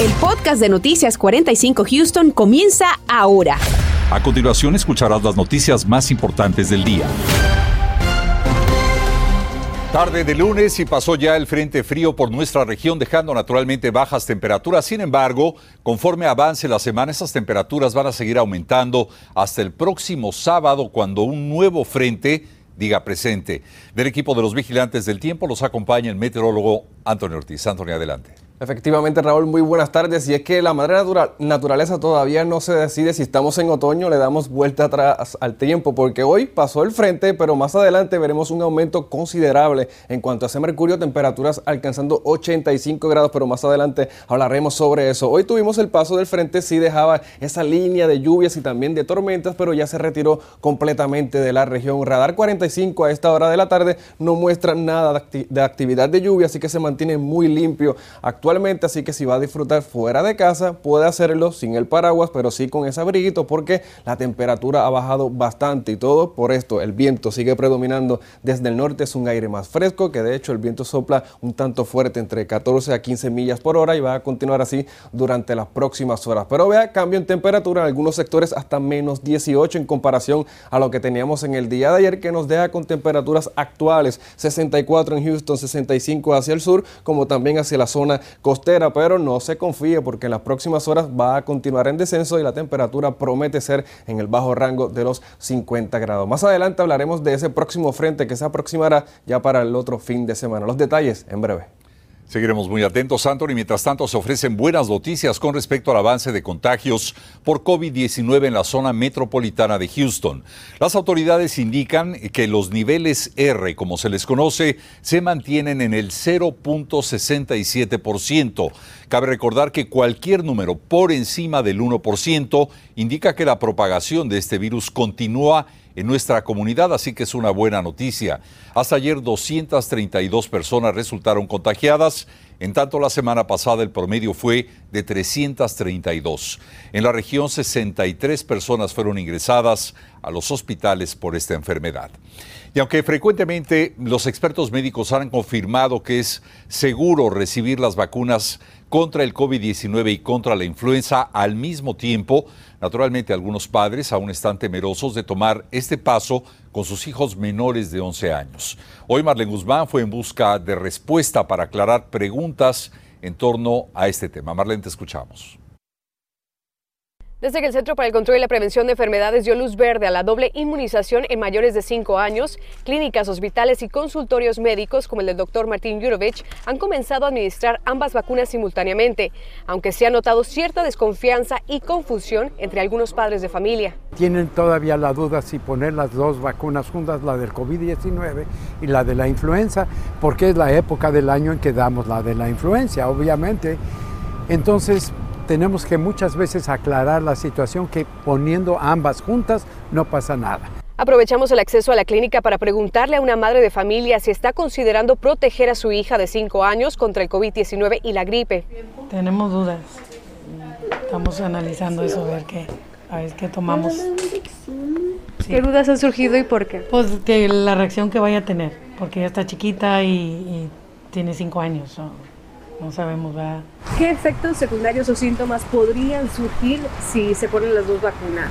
El podcast de Noticias 45 Houston comienza ahora. A continuación escucharás las noticias más importantes del día. Tarde de lunes y pasó ya el frente frío por nuestra región dejando naturalmente bajas temperaturas. Sin embargo, conforme avance la semana, esas temperaturas van a seguir aumentando hasta el próximo sábado cuando un nuevo frente diga presente. Del equipo de los vigilantes del tiempo los acompaña el meteorólogo Antonio Ortiz. Antonio, adelante. Efectivamente, Raúl, muy buenas tardes. Y es que la madre naturaleza todavía no se decide si estamos en otoño, le damos vuelta atrás al tiempo, porque hoy pasó el frente, pero más adelante veremos un aumento considerable en cuanto a ese mercurio, temperaturas alcanzando 85 grados, pero más adelante hablaremos sobre eso. Hoy tuvimos el paso del frente, sí dejaba esa línea de lluvias y también de tormentas, pero ya se retiró completamente de la región. Radar 45 a esta hora de la tarde no muestra nada de actividad de lluvia, así que se mantiene muy limpio actualmente actualmente, así que si va a disfrutar fuera de casa, puede hacerlo sin el paraguas, pero sí con ese abriguito porque la temperatura ha bajado bastante y todo por esto, el viento sigue predominando desde el norte, es un aire más fresco, que de hecho el viento sopla un tanto fuerte entre 14 a 15 millas por hora y va a continuar así durante las próximas horas. Pero vea, cambio en temperatura en algunos sectores hasta menos 18 en comparación a lo que teníamos en el día de ayer, que nos deja con temperaturas actuales 64 en Houston, 65 hacia el sur, como también hacia la zona costera, pero no se confíe porque en las próximas horas va a continuar en descenso y la temperatura promete ser en el bajo rango de los 50 grados. Más adelante hablaremos de ese próximo frente que se aproximará ya para el otro fin de semana. Los detalles en breve. Seguiremos muy atentos, Anthony. Mientras tanto, se ofrecen buenas noticias con respecto al avance de contagios por COVID-19 en la zona metropolitana de Houston. Las autoridades indican que los niveles R, como se les conoce, se mantienen en el 0.67%. Cabe recordar que cualquier número por encima del 1% indica que la propagación de este virus continúa en nuestra comunidad, así que es una buena noticia. Hasta ayer 232 personas resultaron contagiadas, en tanto la semana pasada el promedio fue de 332. En la región 63 personas fueron ingresadas a los hospitales por esta enfermedad. Y aunque frecuentemente los expertos médicos han confirmado que es seguro recibir las vacunas contra el COVID-19 y contra la influenza al mismo tiempo, naturalmente algunos padres aún están temerosos de tomar este paso con sus hijos menores de 11 años. Hoy Marlene Guzmán fue en busca de respuesta para aclarar preguntas en torno a este tema. Marlene, te escuchamos. Desde que el Centro para el Control y la Prevención de Enfermedades dio luz verde a la doble inmunización en mayores de 5 años, clínicas, hospitales y consultorios médicos como el del doctor Martín Yurovich han comenzado a administrar ambas vacunas simultáneamente, aunque se ha notado cierta desconfianza y confusión entre algunos padres de familia. Tienen todavía la duda si poner las dos vacunas juntas, la del COVID-19 y la de la influenza, porque es la época del año en que damos la de la influencia, obviamente. Entonces, tenemos que muchas veces aclarar la situación que poniendo ambas juntas no pasa nada. Aprovechamos el acceso a la clínica para preguntarle a una madre de familia si está considerando proteger a su hija de 5 años contra el COVID-19 y la gripe. Tenemos dudas. Estamos analizando eso, a ver qué, a ver qué tomamos. ¿Qué dudas han surgido y por qué? Pues que la reacción que vaya a tener, porque ya está chiquita y, tiene 5 años no sabemos, ¿verdad? ¿Qué efectos secundarios o síntomas podrían surgir si se ponen las dos vacunas?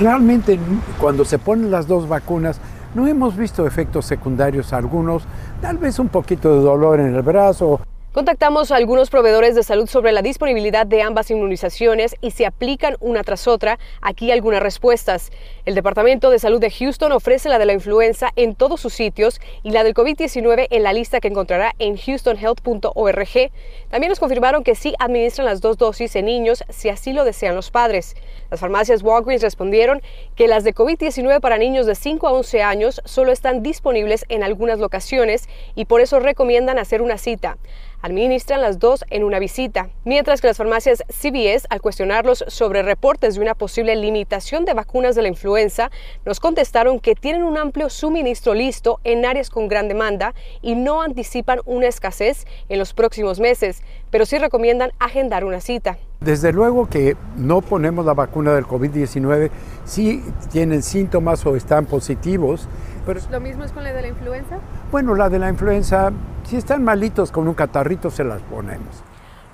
Realmente cuando se ponen las dos vacunas no hemos visto efectos secundarios algunos, tal vez un poquito de dolor en el brazo Contactamos a algunos proveedores de salud sobre la disponibilidad de ambas inmunizaciones y se aplican una tras otra. Aquí algunas respuestas. El Departamento de Salud de Houston ofrece la de la influenza en todos sus sitios y la del COVID-19 en la lista que encontrará en houstonhealth.org. También nos confirmaron que sí administran las dos dosis en niños si así lo desean los padres. Las farmacias Walgreens respondieron que las de COVID-19 para niños de 5 a 11 años solo están disponibles en algunas locaciones y por eso recomiendan hacer una cita administran las dos en una visita, mientras que las farmacias CVS, al cuestionarlos sobre reportes de una posible limitación de vacunas de la influenza, nos contestaron que tienen un amplio suministro listo en áreas con gran demanda y no anticipan una escasez en los próximos meses, pero sí recomiendan agendar una cita. Desde luego que no ponemos la vacuna del COVID-19 si tienen síntomas o están positivos. Pero, ¿Lo mismo es con la de la influenza? Bueno, la de la influenza, si están malitos con un catarrito, se las ponemos.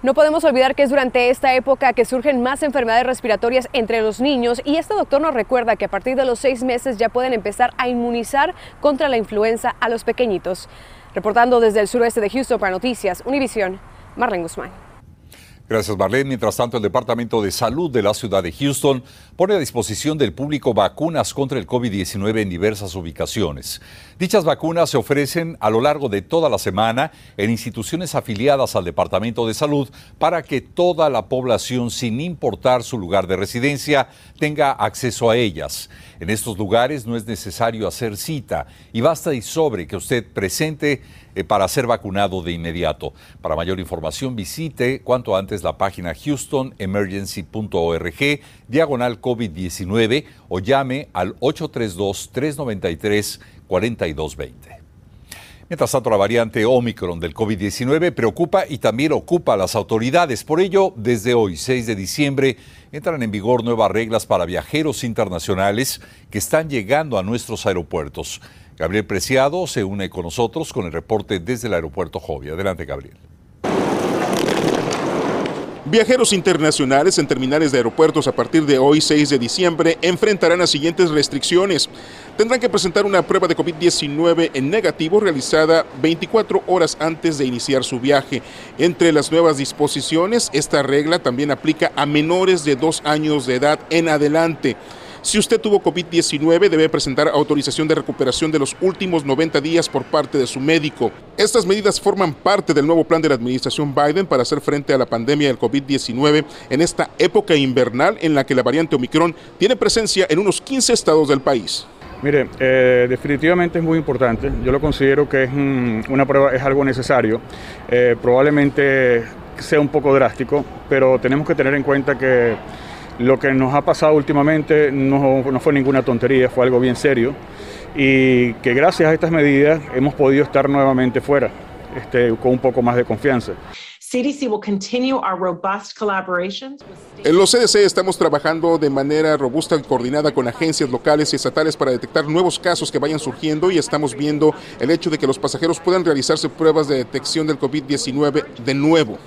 No podemos olvidar que es durante esta época que surgen más enfermedades respiratorias entre los niños y este doctor nos recuerda que a partir de los seis meses ya pueden empezar a inmunizar contra la influenza a los pequeñitos. Reportando desde el suroeste de Houston para Noticias, Univisión, Marlene Guzmán. Gracias, Marlene. Mientras tanto, el Departamento de Salud de la ciudad de Houston pone a disposición del público vacunas contra el COVID-19 en diversas ubicaciones. Dichas vacunas se ofrecen a lo largo de toda la semana en instituciones afiliadas al Departamento de Salud para que toda la población, sin importar su lugar de residencia, tenga acceso a ellas. En estos lugares no es necesario hacer cita y basta y sobre que usted presente eh, para ser vacunado de inmediato. Para mayor información visite cuanto antes la página houstonemergency.org diagonal COVID-19 o llame al 832-393-4220. Mientras tanto, la variante Omicron del COVID-19 preocupa y también ocupa a las autoridades. Por ello, desde hoy, 6 de diciembre, entran en vigor nuevas reglas para viajeros internacionales que están llegando a nuestros aeropuertos. Gabriel Preciado se une con nosotros con el reporte desde el aeropuerto Jovia. Adelante, Gabriel. Viajeros internacionales en terminales de aeropuertos a partir de hoy 6 de diciembre enfrentarán las siguientes restricciones. Tendrán que presentar una prueba de COVID-19 en negativo realizada 24 horas antes de iniciar su viaje. Entre las nuevas disposiciones, esta regla también aplica a menores de dos años de edad en adelante. Si usted tuvo COVID-19, debe presentar autorización de recuperación de los últimos 90 días por parte de su médico. Estas medidas forman parte del nuevo plan de la administración Biden para hacer frente a la pandemia del COVID-19 en esta época invernal en la que la variante Omicron tiene presencia en unos 15 estados del país. Mire, eh, definitivamente es muy importante. Yo lo considero que es una prueba, es algo necesario. Eh, probablemente sea un poco drástico, pero tenemos que tener en cuenta que lo que nos ha pasado últimamente no, fue ninguna tontería, fue algo bien serio y que gracias a estas medidas hemos podido estar nuevamente fuera este, con un poco más de confianza. En los CDC estamos trabajando de manera robusta y coordinada con agencias locales y estatales para detectar nuevos casos que vayan surgiendo y estamos viendo el hecho de que los pasajeros puedan realizarse pruebas de detección del COVID-19 de nuevo.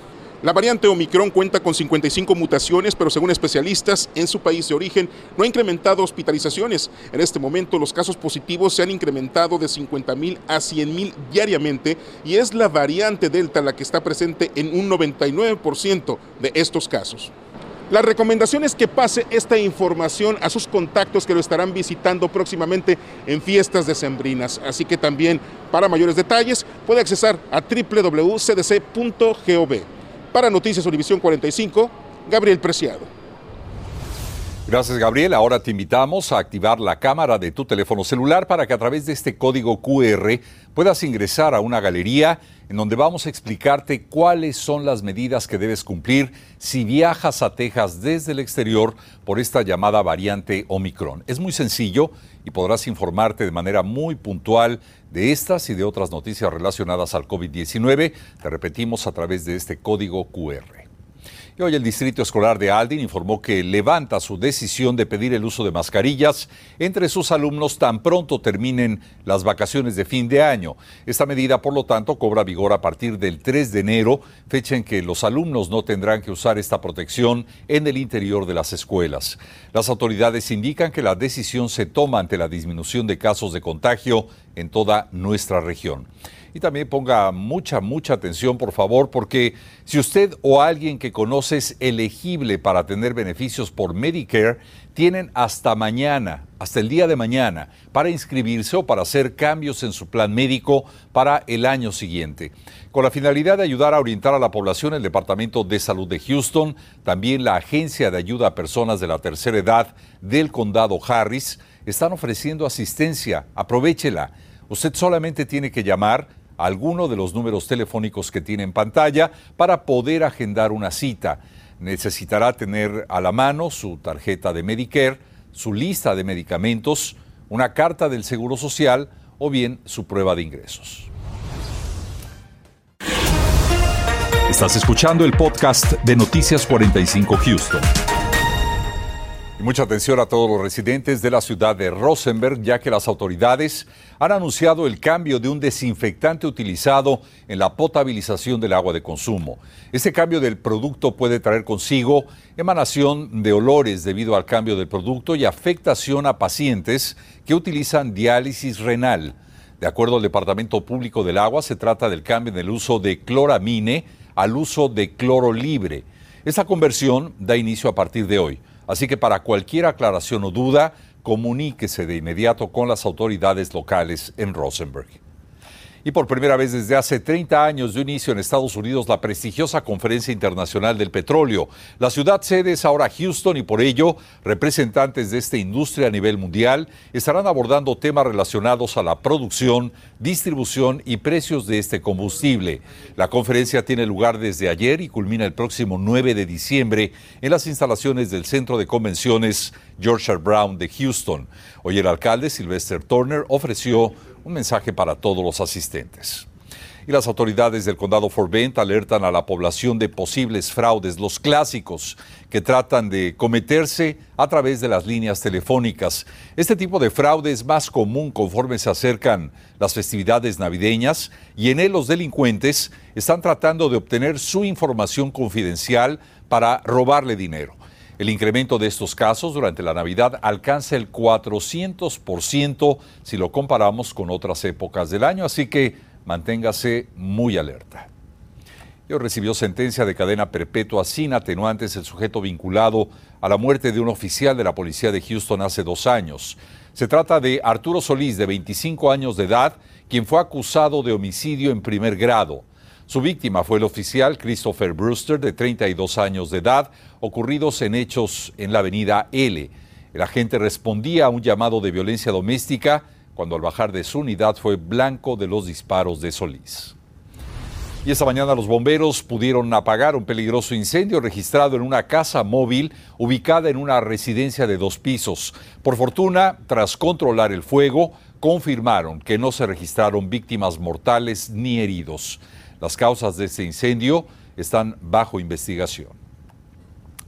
La variante Omicron cuenta con 55 mutaciones, pero según especialistas, en su país de origen no ha incrementado hospitalizaciones. En este momento los casos positivos se han incrementado de 50 mil a 100 mil diariamente y es la variante Delta la que está presente en un 99% de estos casos. La recomendación es que pase esta información a sus contactos que lo estarán visitando próximamente en fiestas decembrinas. Así que también, para mayores detalles, puede accesar a www.cdc.gov. Para Noticias Univisión 45, Gabriel Preciado. Gracias Gabriel. Ahora te invitamos a activar la cámara de tu teléfono celular para que a través de este código QR puedas ingresar a una galería en donde vamos a explicarte cuáles son las medidas que debes cumplir si viajas a Texas desde el exterior por esta llamada variante Omicron. Es muy sencillo y podrás informarte de manera muy puntual de estas y de otras noticias relacionadas al COVID-19, te repetimos a través de este código QR. Y hoy el Distrito Escolar de Aldin informó que levanta su decisión de pedir el uso de mascarillas entre sus alumnos tan pronto terminen las vacaciones de fin de año. Esta medida, por lo tanto, cobra vigor a partir del 3 de enero, fecha en que los alumnos no tendrán que usar esta protección en el interior de las escuelas. Las autoridades indican que la decisión se toma ante la disminución de casos de contagio en toda nuestra región. Y también ponga mucha, mucha atención, por favor, porque si usted o alguien que conoce es elegible para tener beneficios por Medicare, tienen hasta mañana, hasta el día de mañana, para inscribirse o para hacer cambios en su plan médico para el año siguiente. Con la finalidad de ayudar a orientar a la población, el Departamento de Salud de Houston, también la Agencia de Ayuda a Personas de la Tercera Edad del Condado Harris, están ofreciendo asistencia. Aprovechela. Usted solamente tiene que llamar alguno de los números telefónicos que tiene en pantalla para poder agendar una cita. Necesitará tener a la mano su tarjeta de Medicare, su lista de medicamentos, una carta del Seguro Social o bien su prueba de ingresos. Estás escuchando el podcast de Noticias 45 Houston. Mucha atención a todos los residentes de la ciudad de Rosenberg, ya que las autoridades han anunciado el cambio de un desinfectante utilizado en la potabilización del agua de consumo. Este cambio del producto puede traer consigo emanación de olores debido al cambio del producto y afectación a pacientes que utilizan diálisis renal. De acuerdo al Departamento Público del Agua, se trata del cambio del uso de cloramine al uso de cloro libre. Esta conversión da inicio a partir de hoy. Así que para cualquier aclaración o duda, comuníquese de inmediato con las autoridades locales en Rosenberg. Y por primera vez desde hace 30 años de inicio en Estados Unidos la prestigiosa Conferencia Internacional del Petróleo. La ciudad sede es ahora Houston y por ello representantes de esta industria a nivel mundial estarán abordando temas relacionados a la producción, distribución y precios de este combustible. La conferencia tiene lugar desde ayer y culmina el próximo 9 de diciembre en las instalaciones del Centro de Convenciones George R. Brown de Houston. Hoy el alcalde Sylvester Turner ofreció un mensaje para todos los asistentes. Y las autoridades del condado Fort Bend alertan a la población de posibles fraudes, los clásicos que tratan de cometerse a través de las líneas telefónicas. Este tipo de fraude es más común conforme se acercan las festividades navideñas y en él los delincuentes están tratando de obtener su información confidencial para robarle dinero. El incremento de estos casos durante la Navidad alcanza el 400% si lo comparamos con otras épocas del año, así que manténgase muy alerta. Yo recibió sentencia de cadena perpetua sin atenuantes el sujeto vinculado a la muerte de un oficial de la policía de Houston hace dos años. Se trata de Arturo Solís, de 25 años de edad, quien fue acusado de homicidio en primer grado. Su víctima fue el oficial Christopher Brewster, de 32 años de edad, ocurridos en hechos en la avenida L. El agente respondía a un llamado de violencia doméstica cuando al bajar de su unidad fue blanco de los disparos de Solís. Y esta mañana los bomberos pudieron apagar un peligroso incendio registrado en una casa móvil ubicada en una residencia de dos pisos. Por fortuna, tras controlar el fuego, confirmaron que no se registraron víctimas mortales ni heridos. Las causas de este incendio están bajo investigación.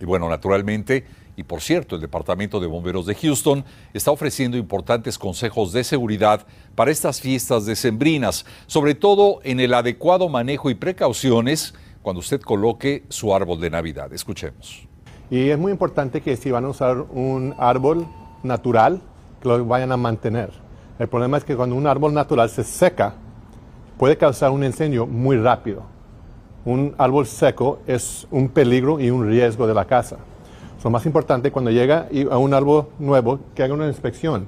Y bueno, naturalmente, y por cierto, el Departamento de Bomberos de Houston está ofreciendo importantes consejos de seguridad para estas fiestas decembrinas, sobre todo en el adecuado manejo y precauciones cuando usted coloque su árbol de Navidad. Escuchemos. Y es muy importante que si van a usar un árbol natural, que lo vayan a mantener. El problema es que cuando un árbol natural se seca, puede causar un incendio muy rápido. Un árbol seco es un peligro y un riesgo de la casa. Lo más importante cuando llega a un árbol nuevo, que haga una inspección.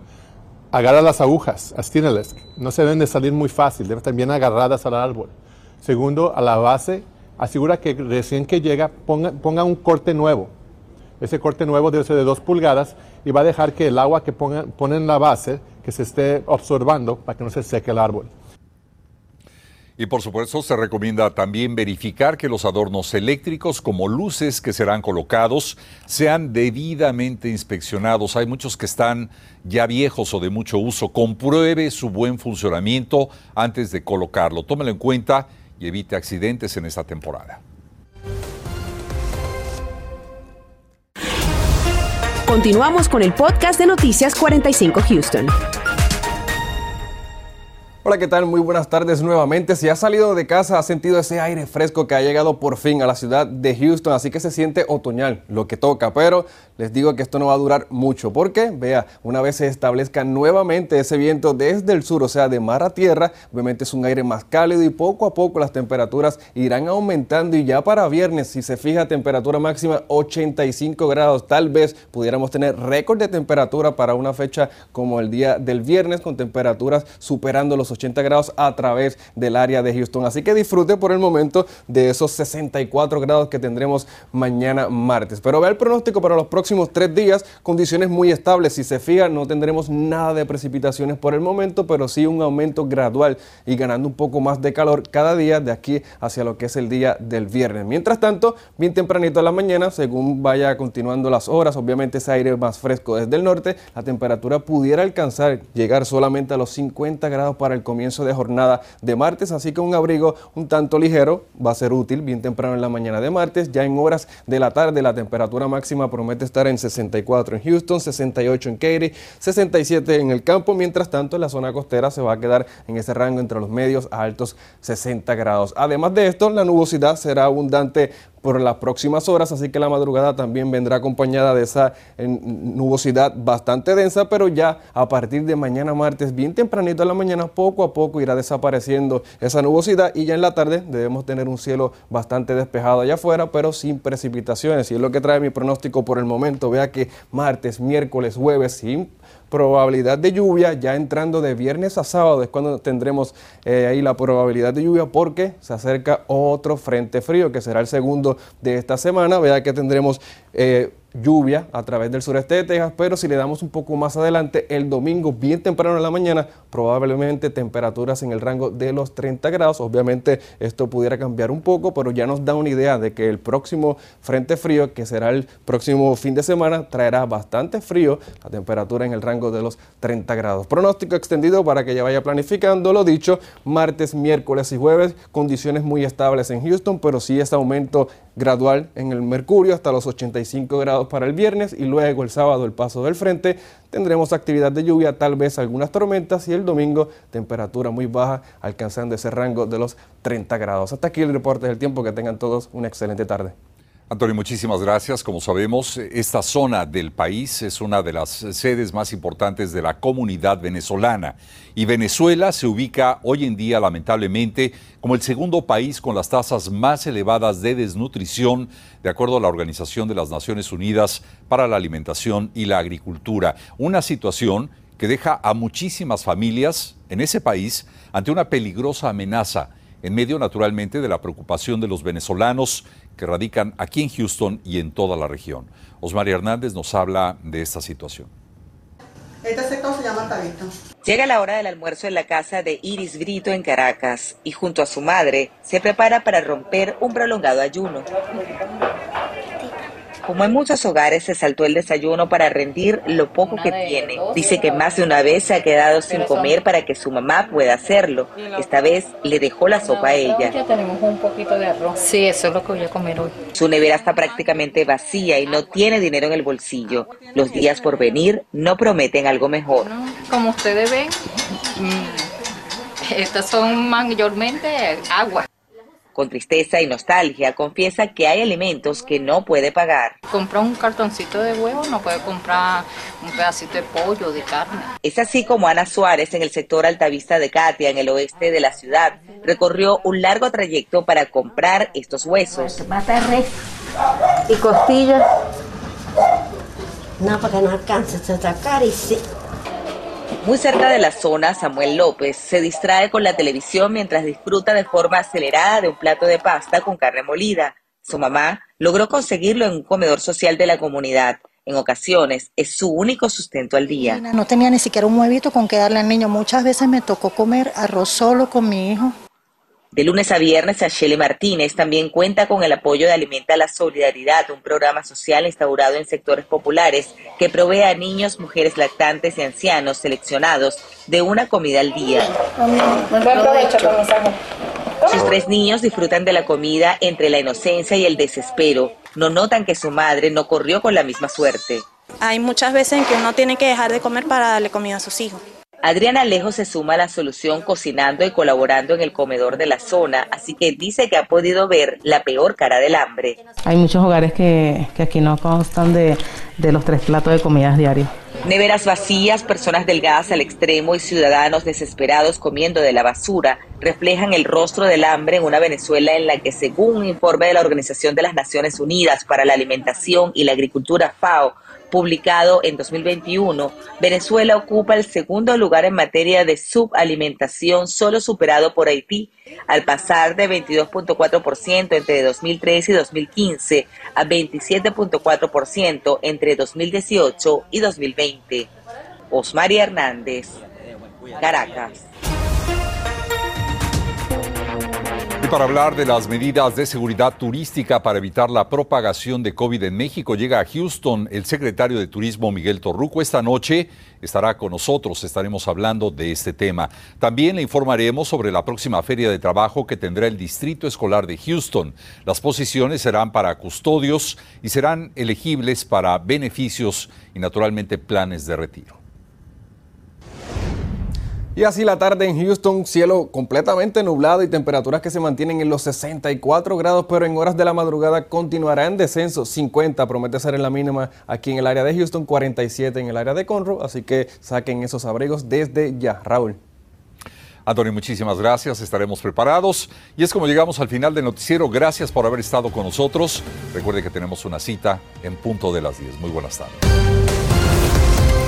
Agarra las agujas, astíneles. No se deben de salir muy fácil, deben estar bien agarradas al árbol. Segundo, a la base, asegura que recién que llega ponga, ponga un corte nuevo. Ese corte nuevo debe ser de dos pulgadas y va a dejar que el agua que ponga, pone en la base que se esté absorbando para que no se seque el árbol. Y por supuesto se recomienda también verificar que los adornos eléctricos como luces que serán colocados sean debidamente inspeccionados. Hay muchos que están ya viejos o de mucho uso. Compruebe su buen funcionamiento antes de colocarlo. Tómelo en cuenta y evite accidentes en esta temporada. Continuamos con el podcast de Noticias 45 Houston. Hola, ¿qué tal? Muy buenas tardes nuevamente. Si ha salido de casa, ha sentido ese aire fresco que ha llegado por fin a la ciudad de Houston, así que se siente otoñal, lo que toca, pero les digo que esto no va a durar mucho, porque vea, una vez se establezca nuevamente ese viento desde el sur, o sea, de mar a tierra, obviamente es un aire más cálido y poco a poco las temperaturas irán aumentando y ya para viernes, si se fija, temperatura máxima 85 grados, tal vez pudiéramos tener récord de temperatura para una fecha como el día del viernes con temperaturas superando los 80 grados a través del área de Houston. Así que disfrute por el momento de esos 64 grados que tendremos mañana martes. Pero vea el pronóstico para los próximos tres días, condiciones muy estables. Si se fija, no tendremos nada de precipitaciones por el momento, pero sí un aumento gradual y ganando un poco más de calor cada día de aquí hacia lo que es el día del viernes. Mientras tanto, bien tempranito a la mañana, según vaya continuando las horas, obviamente ese aire más fresco desde el norte, la temperatura pudiera alcanzar, llegar solamente a los 50 grados para el comienzo de jornada de martes, así que un abrigo un tanto ligero va a ser útil bien temprano en la mañana de martes. Ya en horas de la tarde la temperatura máxima promete estar en 64 en Houston, 68 en Katy, 67 en el campo. Mientras tanto, la zona costera se va a quedar en ese rango entre los medios a altos 60 grados. Además de esto, la nubosidad será abundante por las próximas horas, así que la madrugada también vendrá acompañada de esa nubosidad bastante densa, pero ya a partir de mañana martes, bien tempranito en la mañana, poco a poco irá desapareciendo esa nubosidad y ya en la tarde debemos tener un cielo bastante despejado allá afuera, pero sin precipitaciones. Y es lo que trae mi pronóstico por el momento. Vea que martes, miércoles, jueves, sin probabilidad de lluvia, ya entrando de viernes a sábado es cuando tendremos eh, ahí la probabilidad de lluvia porque se acerca otro frente frío que será el segundo de esta semana. Vea que tendremos eh, lluvia a través del sureste de Texas, pero si le damos un poco más adelante, el domingo bien temprano en la mañana, probablemente temperaturas en el rango de los 30 grados. Obviamente esto pudiera cambiar un poco, pero ya nos da una idea de que el próximo frente frío, que será el próximo fin de semana, traerá bastante frío, la temperatura en el rango de los 30 grados. Pronóstico extendido para que ya vaya planificando, lo dicho, martes, miércoles y jueves, condiciones muy estables en Houston, pero sí es aumento gradual en el mercurio hasta los 85 grados para el viernes y luego el sábado el paso del frente tendremos actividad de lluvia, tal vez algunas tormentas y el domingo temperatura muy baja alcanzando ese rango de los 30 grados. Hasta aquí el reporte del tiempo, que tengan todos una excelente tarde. Antonio, muchísimas gracias. Como sabemos, esta zona del país es una de las sedes más importantes de la comunidad venezolana y Venezuela se ubica hoy en día, lamentablemente, como el segundo país con las tasas más elevadas de desnutrición, de acuerdo a la Organización de las Naciones Unidas para la Alimentación y la Agricultura. Una situación que deja a muchísimas familias en ese país ante una peligrosa amenaza en medio naturalmente de la preocupación de los venezolanos que radican aquí en Houston y en toda la región. Osmaria Hernández nos habla de esta situación. Este sector se llama Llega la hora del almuerzo en la casa de Iris Brito en Caracas y junto a su madre se prepara para romper un prolongado ayuno. Como en muchos hogares, se saltó el desayuno para rendir lo poco que tiene. Dice que más de una vez se ha quedado sin comer para que su mamá pueda hacerlo. Esta vez le dejó la sopa a ella. Ya tenemos un poquito de arroz. Sí, eso es lo que voy a comer hoy. Su nevera está prácticamente vacía y no tiene dinero en el bolsillo. Los días por venir no prometen algo mejor. Como ustedes ven, mm, estas son mayormente agua. Con tristeza y nostalgia, confiesa que hay alimentos que no puede pagar. Comprar un cartoncito de huevo, no puede comprar un pedacito de pollo, de carne. Es así como Ana Suárez, en el sector Altavista de Katia, en el oeste de la ciudad, recorrió un largo trayecto para comprar estos huesos. y costillas. No, porque no alcanza a sacar y sí. Muy cerca de la zona, Samuel López se distrae con la televisión mientras disfruta de forma acelerada de un plato de pasta con carne molida. Su mamá logró conseguirlo en un comedor social de la comunidad. En ocasiones es su único sustento al día. No tenía ni siquiera un huevito con que darle al niño. Muchas veces me tocó comer arroz solo con mi hijo. De lunes a viernes, Asheli Martínez también cuenta con el apoyo de Alimenta la Solidaridad, un programa social instaurado en sectores populares que provee a niños, mujeres lactantes y ancianos seleccionados de una comida al día. Sus tres niños disfrutan de la comida entre la inocencia y el desespero. No notan que su madre no corrió con la misma suerte. Hay muchas veces en que uno tiene que dejar de comer para darle comida a sus hijos. Adriana Alejo se suma a la solución cocinando y colaborando en el comedor de la zona, así que dice que ha podido ver la peor cara del hambre. Hay muchos hogares que, aquí no constan de, de los tres platos de comidas diarios. Neveras vacías, personas delgadas al extremo y ciudadanos desesperados comiendo de la basura reflejan el rostro del hambre en una Venezuela en la que, según un informe de la Organización de las Naciones Unidas para la Alimentación y la Agricultura FAO, publicado en 2021, Venezuela ocupa el segundo lugar en materia de subalimentación, solo superado por Haití, al pasar de 22.4% entre 2013 y 2015 a 27.4% entre 2018 y 2020. Osmaria Hernández, Caracas. Para hablar de las medidas de seguridad turística para evitar la propagación de COVID en México, llega a Houston el secretario de Turismo Miguel Torruco. Esta noche estará con nosotros, estaremos hablando de este tema. También le informaremos sobre la próxima feria de trabajo que tendrá el Distrito Escolar de Houston. Las posiciones serán para custodios y serán elegibles para beneficios y naturalmente planes de retiro. Y así la tarde en Houston, cielo completamente nublado y temperaturas que se mantienen en los 64 grados, pero en horas de la madrugada continuará en descenso. 50 promete ser en la mínima aquí en el área de Houston, 47 en el área de Conroe, así que saquen esos abrigos desde ya. Raúl. Antonio, muchísimas gracias, estaremos preparados. Y es como llegamos al final del noticiero, gracias por haber estado con nosotros. Recuerde que tenemos una cita en punto de las 10. Muy buenas tardes.